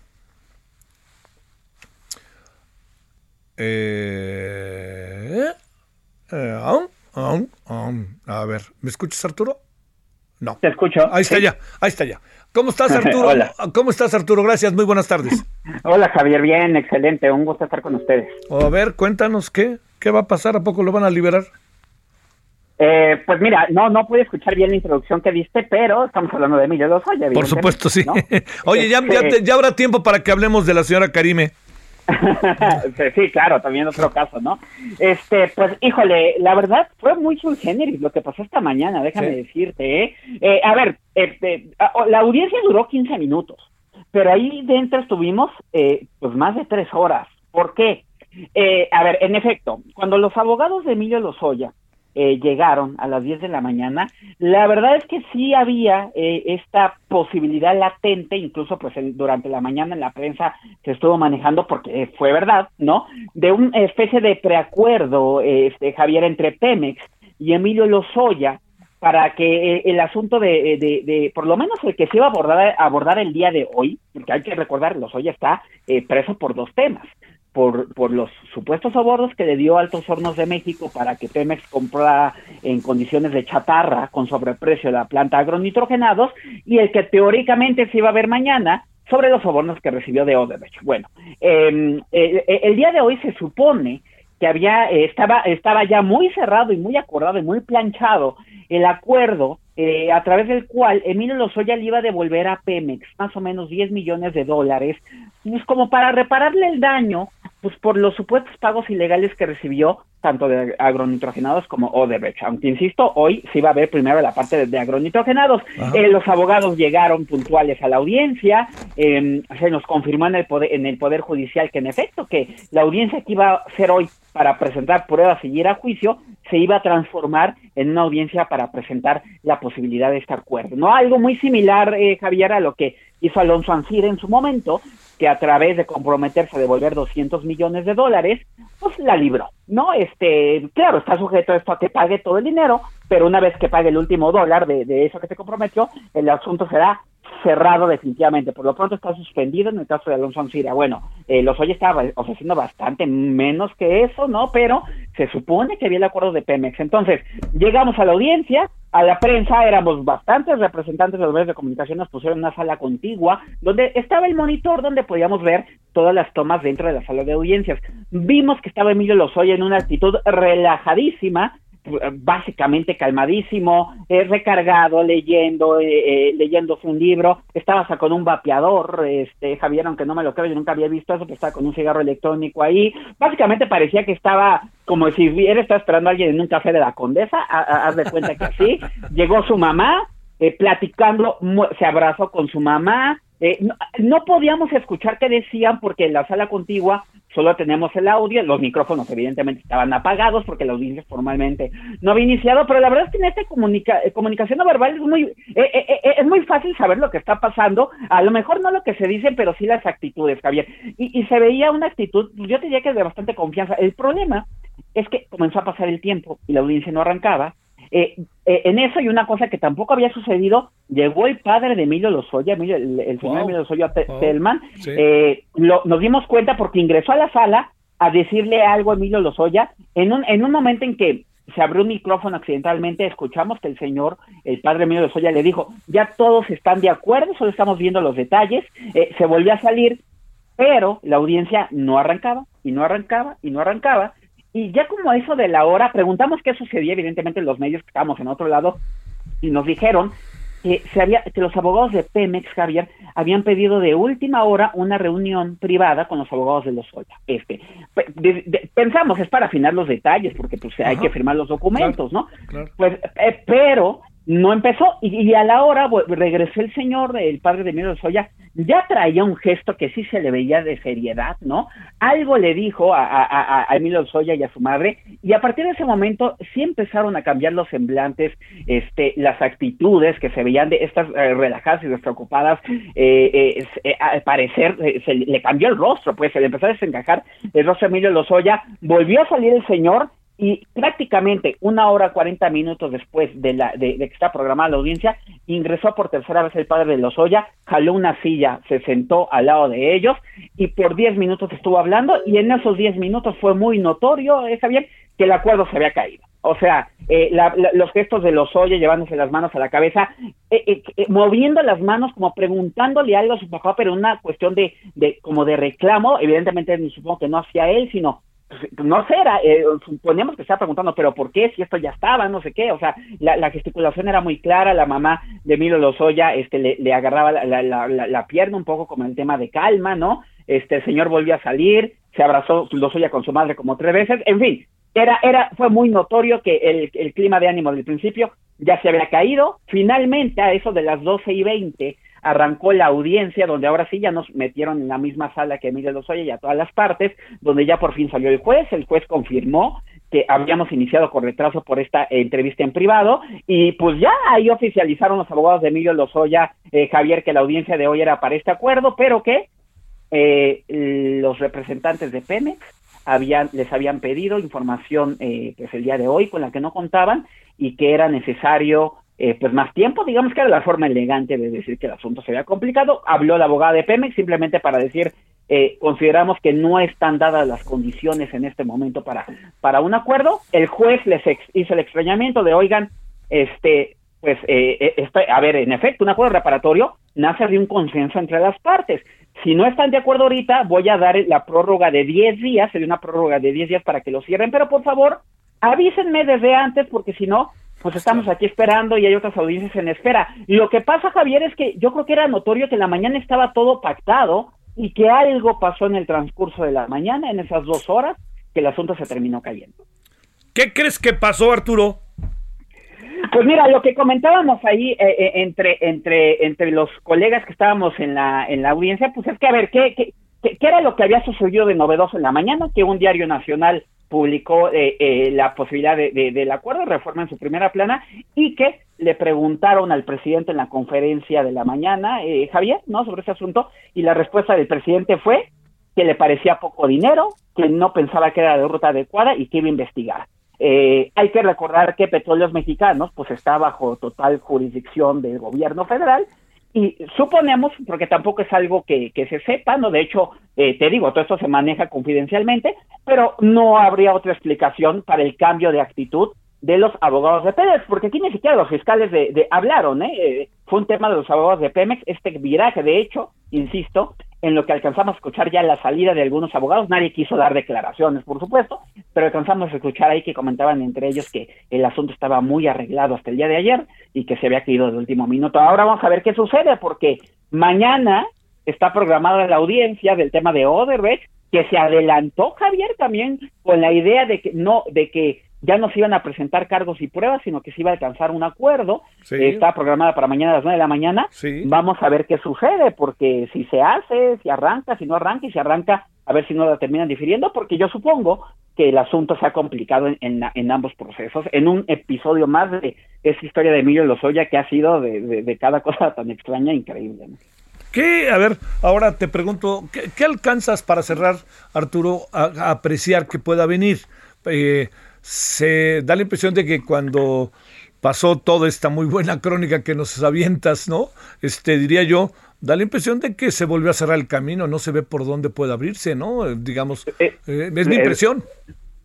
S1: Eh, eh, a ver, ¿me escuchas, Arturo? No.
S8: Te escucho.
S1: Ahí está ya, ahí está ya. ¿Cómo estás, Arturo? Hola. ¿Cómo estás, Arturo? Gracias, muy buenas tardes.
S8: Hola, Javier, bien, excelente, un gusto estar con ustedes.
S1: A ver, cuéntanos qué, qué va a pasar, ¿a poco lo van a liberar?
S8: Eh, pues mira, no no pude escuchar bien la introducción que diste, pero estamos hablando de Emilio Lozoya.
S1: Por supuesto, sí. Oye, ya, ya, este ya, habrá tiempo para que hablemos de la señora Karime.
S8: sí, claro, también otro caso, ¿no? Este, pues, híjole, la verdad fue muy generis lo que pasó esta mañana, déjame decirte, ¿eh? ¿eh? A ver, este, la audiencia duró 15 minutos, pero ahí dentro estuvimos, eh, pues, más de tres horas. ¿Por qué? Eh, a ver, en efecto, cuando los abogados de Emilio Lozoya eh, llegaron a las 10 de la mañana, la verdad es que sí había eh, esta posibilidad latente, incluso pues durante la mañana en la prensa se estuvo manejando porque fue verdad, ¿no? De una especie de preacuerdo, este, Javier, entre Pemex y Emilio Lozoya para que eh, el asunto de, de, de, por lo menos el que se iba a abordar, abordar el día de hoy, porque hay que recordar, Lozoya está preso por dos temas por, por los supuestos sobornos que le dio Altos Hornos de México para que Pemex comprara en condiciones de chatarra con sobreprecio la planta agronitrogenados y el que teóricamente se iba a ver mañana sobre los sobornos que recibió de Odebrecht. Bueno, em, el, día de hoy se supone que había eh, estaba estaba ya muy cerrado y muy acordado y muy planchado el acuerdo eh, a través del cual Emilio Lozoya le iba a devolver a Pemex más o menos 10 millones de dólares, pues como para repararle el daño pues por los supuestos pagos ilegales que recibió tanto de agronitrogenados como Odebrecht. Aunque insisto, hoy se iba a ver primero la parte de, agronitrogenados. Eh, los abogados llegaron puntuales a la audiencia, eh, se nos confirmó en el, poder, en el Poder Judicial que en efecto que la audiencia que iba a ser hoy para presentar pruebas y ir a juicio se iba a transformar en una audiencia para presentar la posibilidad de este acuerdo. No algo muy similar, eh, Javier, a lo que hizo Alonso Ancir en su momento, que a través de comprometerse a devolver 200 millones de dólares, pues la libró, ¿no? Este, claro, está sujeto a esto a que pague todo el dinero, pero una vez que pague el último dólar de, de eso que se comprometió, el asunto será cerrado definitivamente. Por lo pronto está suspendido en el caso de Alonso Ancira. Bueno, eh, los hoy estaba ofreciendo bastante menos que eso, ¿no? Pero se supone que había el acuerdo de Pemex. Entonces, llegamos a la audiencia, a la prensa, éramos bastantes representantes de los medios de comunicación, nos pusieron una sala contigua, donde estaba el monitor donde podíamos ver todas las tomas dentro de la sala de audiencias. Vimos que estaba Emilio Lozoya en una actitud relajadísima, básicamente calmadísimo, eh, recargado, leyendo, eh, eh, leyéndose un libro, estaba hasta con un vapeador, este, Javier, aunque no me lo creo, yo nunca había visto eso, pero estaba con un cigarro electrónico ahí, básicamente parecía que estaba como si hubiera estado esperando a alguien en un café de la condesa, haz de cuenta que así, llegó su mamá, eh, platicando, se abrazó con su mamá, eh, no, no, podíamos escuchar qué decían porque en la sala contigua solo tenemos el audio, los micrófonos evidentemente estaban apagados porque la audiencia formalmente no había iniciado, pero la verdad es que en esta comunica eh, comunicación no verbal es muy, eh, es muy fácil saber lo que está pasando, a lo mejor no lo que se dice, pero sí las actitudes, Javier. Y, y se veía una actitud, yo te diría que de bastante confianza. El problema es que comenzó a pasar el tiempo y la audiencia no arrancaba, eh, eh, en eso y una cosa que tampoco había sucedido, llegó el padre de Emilio Lozoya, Emilio, el, señor Emilio Lozoya Telman, eh, nos dimos cuenta porque ingresó a la sala a decirle algo a Emilio Lozoya en un, en un momento en que se abrió un micrófono accidentalmente, escuchamos que el señor, el padre Emilio Lozoya le dijo, ya todos están de acuerdo, solo estamos viendo los detalles, se volvió a salir, pero la audiencia no arrancaba y no arrancaba y no arrancaba y ya como eso de la hora, preguntamos qué sucedía, evidentemente, en los medios que estábamos en otro lado, y nos dijeron que, se había, que los abogados de Pemex, Javier, habían pedido de última hora una reunión privada con los abogados de los. Este, pensamos, es para afinar los detalles, porque pues hay que firmar los documentos, ¿no? Pues, eh, pero no empezó y, a la hora regresó el señor, el padre de Emilio Soya, ya traía un gesto que sí se le veía de seriedad, ¿no? Algo le dijo a, a, a Emilio Soya y a su madre y a partir de ese momento sí empezaron a cambiar los semblantes, este, las actitudes que se veían de estas eh, relajadas y despreocupadas, eh, eh, eh al parecer se le cambió el rostro, pues se le empezó a desencajar el rostro de Emilio Lozoya, volvió a salir el señor y prácticamente una hora cuarenta minutos después de, la, de, que está programada la audiencia, ingresó por tercera vez el padre de Lozoya, jaló una silla, se sentó al lado de ellos y por diez minutos estuvo hablando y en esos diez minutos fue muy notorio, eh, Javier, que el acuerdo se había caído. O sea, eh, los gestos de los Oye llevándose las manos a la cabeza, eh, eh, moviendo las manos como preguntándole algo a su papá, pero una cuestión de, de como de reclamo, evidentemente supongo que no hacia él, sino no sé, era, suponemos que estaba preguntando, pero ¿por qué? Si esto ya estaba, no sé qué, o sea, la, gesticulación era muy clara, la mamá de Emilio Lozoya este, le, le agarraba la, la, la, pierna un poco como el tema de calma, ¿no? Este, el señor volvió a salir, se abrazó Lozoya con su madre como tres veces, en fin, era, era, fue muy notorio que el, el clima de ánimo del principio ya se había caído. Finalmente, a eso de las doce y veinte, arrancó la audiencia, donde ahora sí ya nos metieron en la misma sala que Emilio Lozoya y a todas las partes, donde ya por fin salió el juez. El juez confirmó que habíamos iniciado con retraso por esta entrevista en privado y pues ya ahí oficializaron los abogados de Emilio Lozoya, eh, Javier, que la audiencia de hoy era para este acuerdo, pero que eh, los representantes de Pemex habían, les habían pedido información eh, pues el día de hoy con la que no contaban y que era necesario eh, pues más tiempo, digamos que era la forma elegante de decir que el asunto se había complicado. Habló la abogada de Pemex simplemente para decir eh, consideramos que no están dadas las condiciones en este momento para, para un acuerdo. El juez les hizo el extrañamiento de, oigan, este, pues, eh, eh este, a ver, en efecto, un acuerdo reparatorio nace de un consenso entre las partes. Si no están de acuerdo ahorita, voy a dar la prórroga de 10 días, sería una prórroga de 10 días para que lo cierren, pero por favor, avísenme desde antes, porque si no, pues estamos aquí esperando y hay otras audiencias en espera. Lo que pasa, Javier, es que yo creo que era notorio que en la mañana estaba todo pactado y que algo pasó en el transcurso de la mañana, en esas dos horas, que el asunto se terminó cayendo.
S1: ¿Qué crees que pasó, Arturo?
S8: Pues mira, lo que comentábamos ahí eh, eh, entre entre entre los colegas que estábamos en la en la audiencia, pues es que a ver qué qué, qué era lo que había sucedido de novedoso en la mañana, que un diario nacional publicó eh, la posibilidad de, del acuerdo de reforma en su primera plana y que le preguntaron al presidente en la conferencia de la mañana, Javier, ¿no? Sobre ese asunto y la respuesta del presidente fue que le parecía poco dinero, que no pensaba que era la ruta adecuada y que iba a investigar. Eh, hay que recordar que Petróleos Mexicanos pues está bajo total jurisdicción del gobierno federal y suponemos, porque tampoco es algo que, que se sepa, ¿no? De hecho, eh, te digo, todo esto se maneja confidencialmente, pero no habría otra explicación para el cambio de actitud de los abogados de Pemex, porque aquí ni siquiera los fiscales de, de hablaron, ¿eh? ¿eh? Fue un tema de los abogados de Pemex, este viraje, de hecho, insisto, en lo que alcanzamos a escuchar ya la salida de algunos abogados, nadie quiso dar declaraciones, por supuesto, pero alcanzamos a escuchar ahí que comentaban entre ellos que el asunto estaba muy arreglado hasta el día de ayer y que se había caído de último minuto. Ahora vamos a ver qué sucede, porque mañana está programada la audiencia del tema de Oderbrecht, que se adelantó Javier también con la idea de que no, de que ya no se iban a presentar cargos y pruebas, sino que se iba a alcanzar un acuerdo. Está programada para mañana a las nueve de la mañana. Vamos a ver qué sucede, porque si se hace, si arranca, si no arranca, y si arranca, a ver si no la terminan difiriendo, porque yo supongo que el asunto se ha complicado en, en, ambos procesos, en un episodio más de esa historia de Emilio Lozoya que ha sido de, cada cosa tan extraña e increíble.
S1: ¿Qué? A ver, ahora te pregunto, ¿qué, alcanzas para cerrar, Arturo, a, apreciar que pueda venir? Eh, se da la impresión de que cuando pasó toda esta muy buena crónica que nos avientas, ¿no? Este, diría yo, da la impresión de que se volvió a cerrar el camino, no se ve por dónde puede abrirse, ¿no? Digamos, eh, eh, es mi eh, impresión.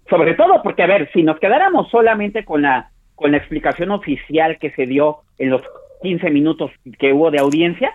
S8: Sobre todo porque, a ver, si nos quedáramos solamente con la, con la explicación oficial que se dio en los 15 minutos que hubo de audiencia,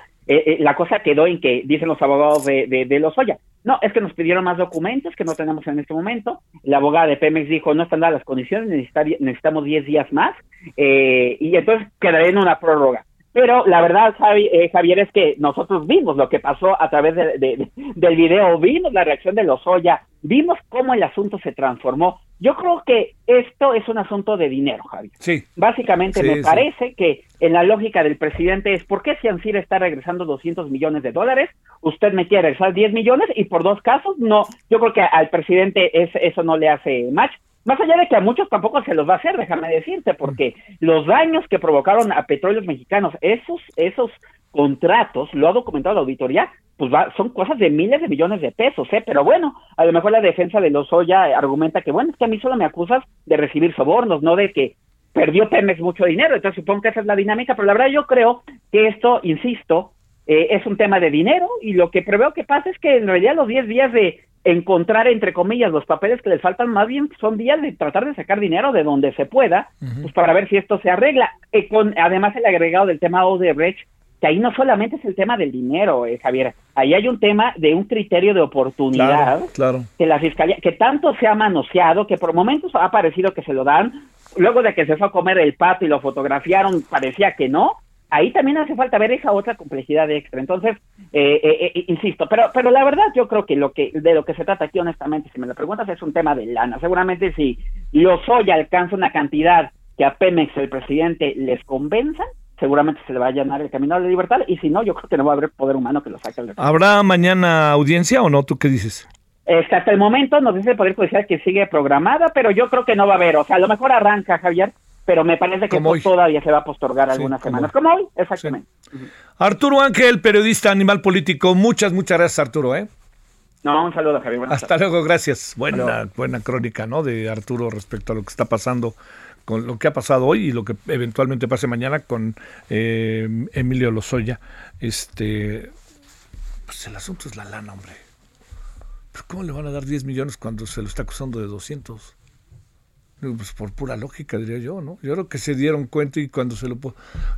S8: la cosa quedó en que, dicen los abogados de, de, de Lozoya, no, es que nos pidieron más documentos que no tenemos en este momento. La abogada de Pemex dijo, no están dadas las condiciones, necesitamos 10 días más. Eh, y entonces quedaré en una prórroga. Pero la verdad, eh, Javier, es que nosotros vimos lo que pasó a través del video, vimos la reacción de Lozoya, vimos cómo el asunto se transformó. Yo creo que esto es un asunto de dinero, Javier.
S1: Sí.
S8: Básicamente me parece que en la lógica del presidente es, ¿por qué si Ansir está regresando 200 millones de dólares? Usted me quiere regresar 10 millones y por dos casos, no. Yo creo que al presidente es, eso no le hace match. Más allá de que a muchos tampoco se los va a hacer, déjame decirte, porque los daños que provocaron a petróleos mexicanos, esos, esos contratos, lo ha documentado la auditoría, pues va, son cosas de miles de millones de pesos, ¿eh? Pero bueno, a lo mejor la defensa de Lozoya argumenta que, bueno, es que a mí solo me acusas de recibir sobornos, no de que perdió Pemex mucho dinero, entonces supongo que esa es la dinámica, pero la verdad yo creo que esto, insisto, eh, es un tema de dinero y lo que preveo que pasa es que en realidad los 10 días de, encontrar, entre comillas, los papeles que les faltan, más bien son días de tratar de sacar dinero de donde se pueda, pues para ver si esto se arregla. Eh, con, además, el agregado del tema Odebrecht, que ahí no solamente es el tema del dinero, eh, Javier, ahí hay un tema de un criterio de oportunidad
S1: claro,
S8: que la fiscalía, que tanto se ha manoseado, que por momentos ha parecido que se lo dan, luego de que se fue a comer el pato y lo fotografiaron, parecía que no, ahí también hace falta ver esa otra complejidad extra. Entonces, eh, eh, eh, insisto, pero, pero la verdad yo creo que lo que de lo que se trata aquí, honestamente, si me lo preguntas, es un tema de lana. Seguramente si Lozoya alcanza una cantidad que a Pemex el presidente les convenza, seguramente se le va a llenar el camino a la libertad y si no, yo creo que no va a haber poder humano que lo saque.
S1: ¿Habrá mañana audiencia o no? ¿Tú qué dices?
S8: Este, hasta el momento nos dice el Poder Judicial que sigue programada, pero yo creo que no va a haber. O sea, a lo mejor arranca, Javier, pero me parece que todavía se va a postergar algunas semanas. Como hoy, exactamente.
S1: Arturo Ángel, periodista animal político. Muchas, muchas gracias, Arturo. ¿eh?
S8: No, un saludo, Javier.
S1: Hasta luego, gracias. Buena, buena crónica, ¿no? De Arturo respecto a lo que está pasando con lo que ha pasado hoy y lo que eventualmente pase mañana con eh, Emilio Lozoya. Este, pues el asunto es la lana, hombre. Pero ¿Cómo le van a dar 10 millones cuando se lo está acusando de 200? Pues por pura lógica, diría yo, ¿no? Yo creo que se dieron cuenta y cuando se lo...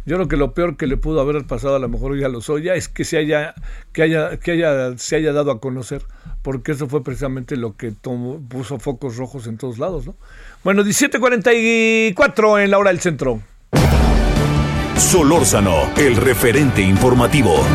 S1: Yo creo que lo peor que le pudo haber pasado a lo mejor ya lo soy, ya es que se haya, que haya, que haya, se haya dado a conocer, porque eso fue precisamente lo que puso focos rojos en todos lados, ¿no? Bueno, 17.44 en la hora del centro.
S2: Solórzano, el referente informativo.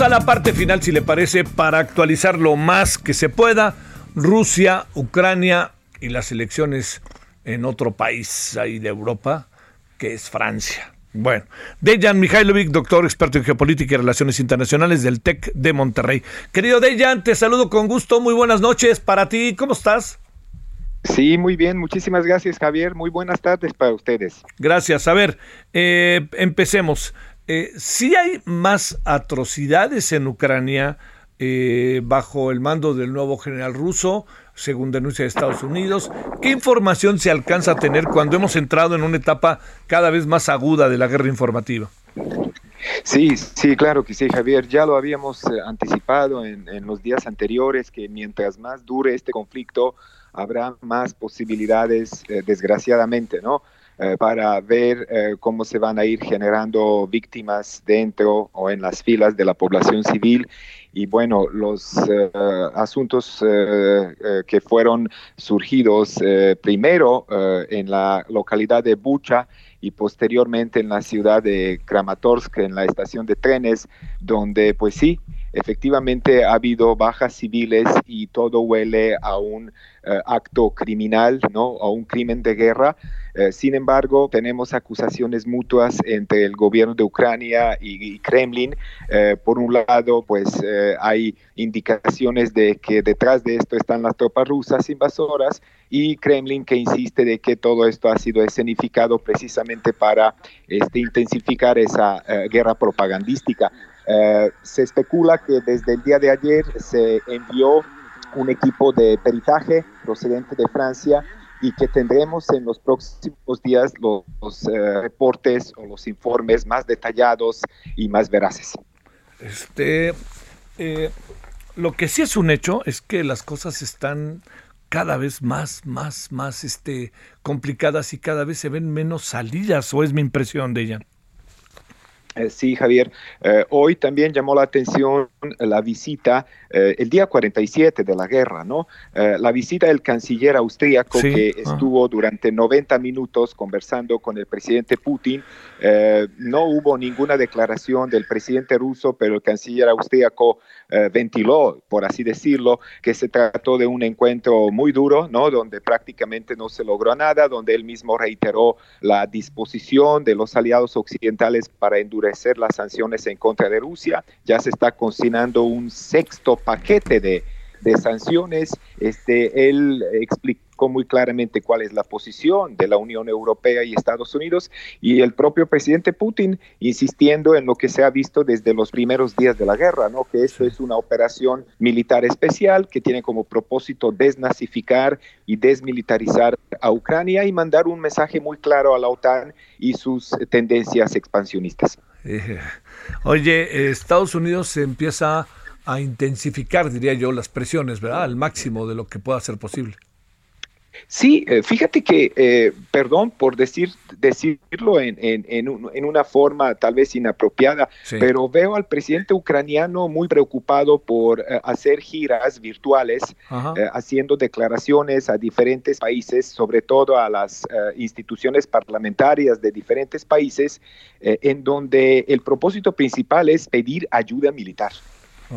S1: A la parte final, si le parece, para actualizar lo más que se pueda. Rusia, Ucrania y las elecciones en otro país ahí de Europa, que es Francia. Bueno, Dejan Mihailovic, doctor experto en geopolítica y relaciones internacionales del TEC de Monterrey. Querido Dejan, te saludo con gusto, muy buenas noches para ti, ¿cómo estás?
S9: Sí, muy bien, muchísimas gracias Javier, muy buenas tardes para ustedes.
S1: Gracias, a ver, eh, empecemos. Eh, si hay más atrocidades en Ucrania eh, bajo el mando del nuevo general ruso, según denuncia de Estados Unidos. ¿Qué información se alcanza a tener cuando hemos entrado en una etapa cada vez más aguda de la guerra informativa?
S9: Sí, sí, claro que sí, Javier. Ya lo habíamos eh, anticipado en, los días anteriores que mientras más dure este conflicto, habrá más posibilidades, desgraciadamente, ¿no? Eh, para ver eh, cómo se van a ir generando víctimas dentro o en las filas de la población civil. Y bueno, los eh, asuntos que fueron surgidos primero en la localidad de Bucha y posteriormente en la ciudad de Kramatorsk, en la estación de trenes, donde pues sí, efectivamente ha habido bajas civiles y todo huele a un eh, acto criminal, ¿no? A un crimen de guerra. Eh, sin embargo, tenemos acusaciones mutuas entre el gobierno de Ucrania y, Kremlin. Eh, por un lado, pues hay indicaciones de que detrás de esto están las tropas rusas invasoras y Kremlin que insiste de que todo esto ha sido escenificado precisamente para este, intensificar esa guerra propagandística. Eh, se especula que desde el día de ayer se envió un equipo de peritaje procedente de Francia y que tendremos en los próximos días los, eh, reportes o los informes más detallados y más veraces.
S1: Este, eh, lo que sí es un hecho es que las cosas están cada vez más, más, más este, complicadas y cada vez se ven menos salidas, o es mi impresión de ella.
S9: Eh, sí, Javier. Eh, hoy también llamó la atención la visita, eh, el día 47 de la guerra, ¿no? la visita del canciller austríaco que ah. estuvo durante 90 minutos conversando con el presidente Putin. No hubo ninguna declaración del presidente ruso, pero el canciller austríaco ventiló, por así decirlo, que se trató de un encuentro muy duro, ¿no? Donde prácticamente no se logró nada, donde él mismo reiteró la disposición de los aliados occidentales para endurecer endurecer las sanciones en contra de Rusia. Ya se está cocinando un sexto paquete de, de sanciones. Este, él explicó muy claramente cuál es la posición de la Unión Europea y Estados Unidos y el propio presidente Putin insistiendo en lo que se ha visto desde los primeros días de la guerra, ¿no? que esto es una operación militar especial que tiene como propósito desnazificar y desmilitarizar a Ucrania y mandar un mensaje muy claro a la OTAN y sus tendencias expansionistas.
S1: Eh, oye, Estados Unidos se empieza a intensificar, diría yo, las presiones, ¿verdad? Al máximo de lo que pueda ser posible.
S9: Sí, eh, fíjate que, eh, perdón por decir, decirlo en, en, una forma tal vez inapropiada, pero veo al presidente ucraniano muy preocupado por eh, hacer giras virtuales, haciendo declaraciones a diferentes países, sobre todo a las instituciones parlamentarias de diferentes países, en donde el propósito principal es pedir ayuda militar.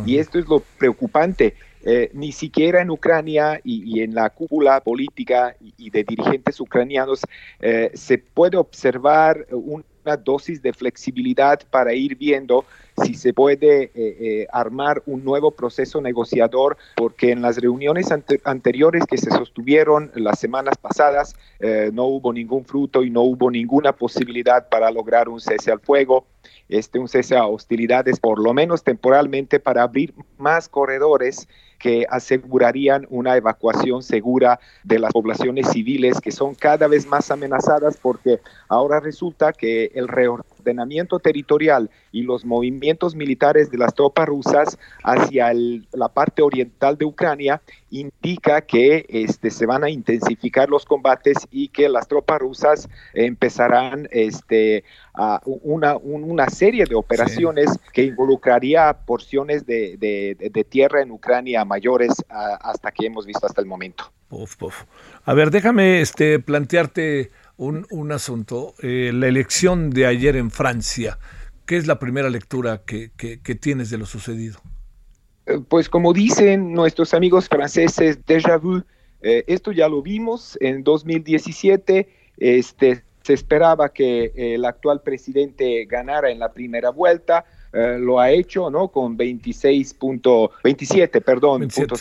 S9: Y esto es lo preocupante. Eh, ni siquiera en Ucrania y, en la cúpula política y, de dirigentes ucranianos eh, se puede observar una dosis de flexibilidad para ir viendo si se puede eh, armar un nuevo proceso negociador, porque en las reuniones anteriores que se sostuvieron las semanas pasadas no hubo ningún fruto y no hubo ninguna posibilidad para lograr un cese al fuego este, un cese a hostilidades, por lo menos temporalmente, para abrir más corredores que asegurarían una evacuación segura de las poblaciones civiles que son cada vez más amenazadas porque ahora resulta que el reordenamiento territorial y los movimientos militares de las tropas rusas hacia la parte oriental de Ucrania indica que este, se van a intensificar los combates y que las tropas rusas empezarán este, a una, una serie de operaciones que involucraría porciones de, de, tierra en Ucrania mayores hasta que hemos visto hasta el momento.
S1: A ver, déjame este, plantearte un, un asunto. Eh, la elección de ayer en Francia, ¿qué es la primera lectura que, que, tienes de lo sucedido?
S9: Eh, pues como dicen nuestros amigos franceses, déjà vu, eh, esto ya lo vimos en 2017, este, se esperaba que el actual presidente ganara en la primera vuelta, eh, lo ha hecho, ¿no? Con 26.27, perdón, 27,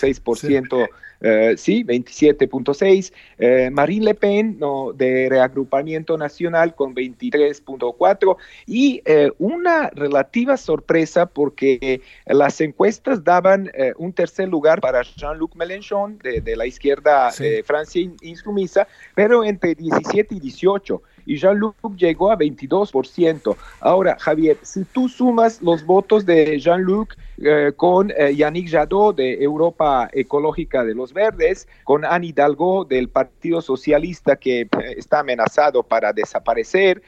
S9: eh, sí, 27.6. Eh, Marine Le Pen, ¿no? De reagrupamiento nacional con 23.4 y una relativa sorpresa porque las encuestas daban un tercer lugar para Jean-Luc Mélenchon de, la izquierda de Francia insumisa, pero entre 17 y 18 y Jean-Luc llegó a 22%. Ahora, Javier, si tú sumas los votos de Jean-Luc eh, con eh, Yannick Jadot de Europa Ecológica de los Verdes, con Anne Hidalgo del Partido Socialista que eh, está amenazado para desaparecer,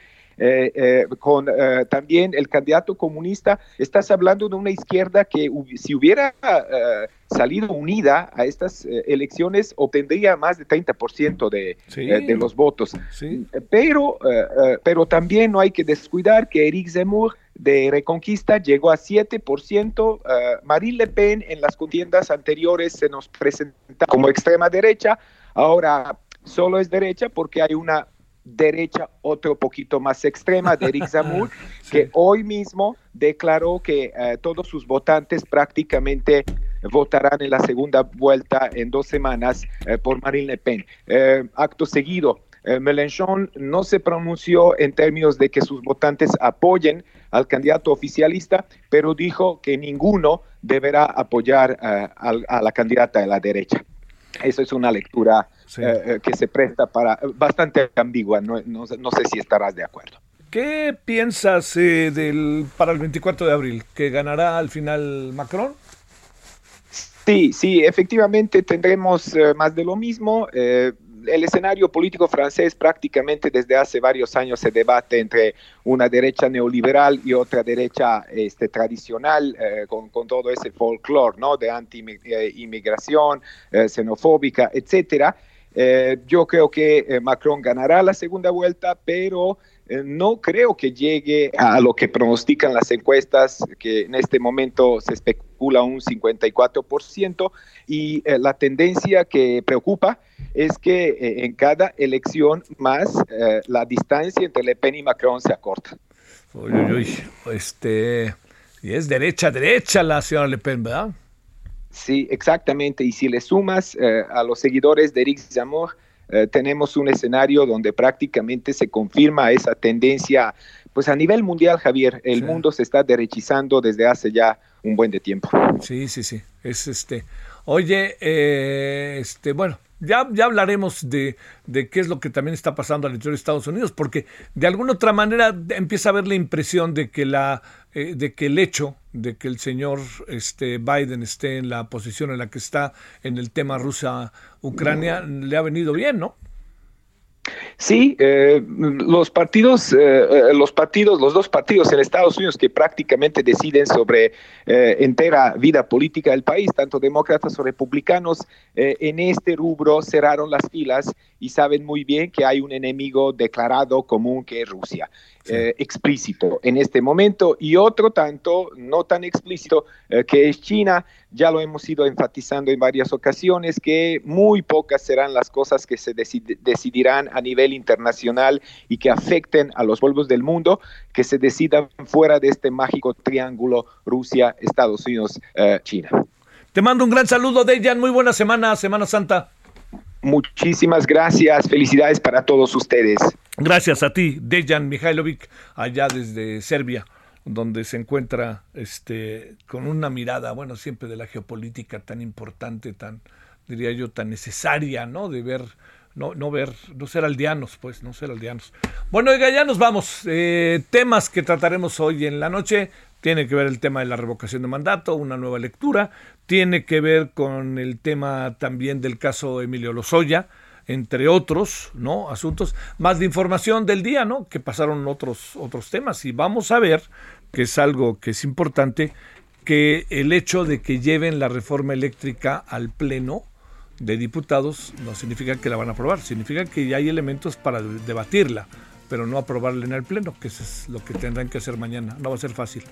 S9: con también el candidato comunista, estás hablando de una izquierda que si hubiera salido unida a estas eh, elecciones obtendría más de 30% de, eh, de los votos. Pero, eh, pero también no hay que descuidar que Eric Zemmour de Reconquista llegó a 7%. Marine Le Pen en las contiendas anteriores se nos presenta como extrema derecha. Ahora solo es derecha porque hay una derecha otro poquito más extrema de Eric Zemmour, que hoy mismo declaró que todos sus votantes prácticamente votarán en la segunda vuelta en dos semanas eh, por Marine Le Pen. Eh, acto seguido, eh, Mélenchon no se pronunció en términos de que sus votantes apoyen al candidato oficialista, pero dijo que ninguno deberá apoyar a, la candidata de la derecha. Eso es una lectura que se presta para bastante ambigua, no, no, sé si estarás de acuerdo.
S1: ¿Qué piensas del, para el 24 de abril? ¿Que ganará al final Macron?
S9: Sí, sí, efectivamente tendremos eh, más de lo mismo. Eh, el escenario político francés prácticamente desde hace varios años se debate entre una derecha neoliberal y otra derecha este, tradicional, eh, con, todo ese folclore ¿no? de anti-inmigración, xenofóbica, etcétera. Yo creo que Macron ganará la segunda vuelta, pero eh, no creo que llegue a lo que pronostican las encuestas, que en este momento se especula un 54%, y eh, la tendencia que preocupa es que eh, en cada elección más la distancia entre Le Pen y Macron se acorta.
S1: Uy, uy, uy. Este, y es derecha, derecha la señora Le Pen, ¿verdad?
S9: Sí, exactamente. Y si le sumas a los seguidores de Eric Zemmour, eh, tenemos un escenario donde prácticamente se confirma esa tendencia, pues a nivel mundial, Javier, el mundo se está derechizando desde hace ya un buen de tiempo.
S1: Sí, sí, sí. Es este. Oye, eh, este, bueno, ya, ya hablaremos de, de qué es lo que también está pasando al interior de Estados Unidos, porque de alguna otra manera empieza a haber la impresión de que la eh, de que el hecho de que el señor este, Biden esté en la posición en la que está en el tema Rusia-Ucrania le ha venido bien, ¿no?
S9: Sí, eh, los partidos, eh, eh, los partidos, los dos partidos en Estados Unidos que prácticamente deciden sobre entera vida política del país, tanto demócratas o republicanos, en este rubro cerraron las filas y saben muy bien que hay un enemigo declarado común que es Rusia. Eh, explícito en este momento y otro tanto no tan explícito eh, que es China. Ya lo hemos ido enfatizando en varias ocasiones que muy pocas serán las cosas que se decidirán a nivel internacional y que afecten a los pueblos del mundo, que se decidan fuera de este mágico triángulo Rusia, Estados Unidos, eh, China.
S1: Te mando un gran saludo, Dejan. Muy buena semana, Semana Santa.
S9: Muchísimas gracias. Felicidades para todos ustedes.
S1: Gracias a ti, Dejan Mihailovic, allá desde Serbia, donde se encuentra este, con una mirada, bueno, siempre de la geopolítica tan importante, tan, diría yo, tan necesaria, ¿no? De ver, no, no ver, no ser aldeanos, pues, no ser aldeanos. Bueno, oiga, ya nos vamos. Eh, temas que trataremos hoy en la noche. Tiene que ver el tema de la revocación de mandato, una nueva lectura. Tiene que ver con el tema también del caso Emilio Lozoya entre otros, ¿no? Asuntos, más de información del día, ¿no? Que pasaron otros, otros temas. Y vamos a ver, que es algo que es importante, que el hecho de que lleven la reforma eléctrica al Pleno de Diputados no significa que la van a aprobar, significa que ya hay elementos para debatirla, pero no aprobarla en el Pleno, que eso es lo que tendrán que hacer mañana. No va a ser fácil.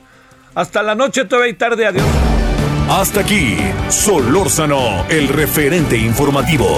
S1: Hasta la noche, todavía y tarde, adiós.
S2: Hasta aquí, Solórzano, el referente informativo.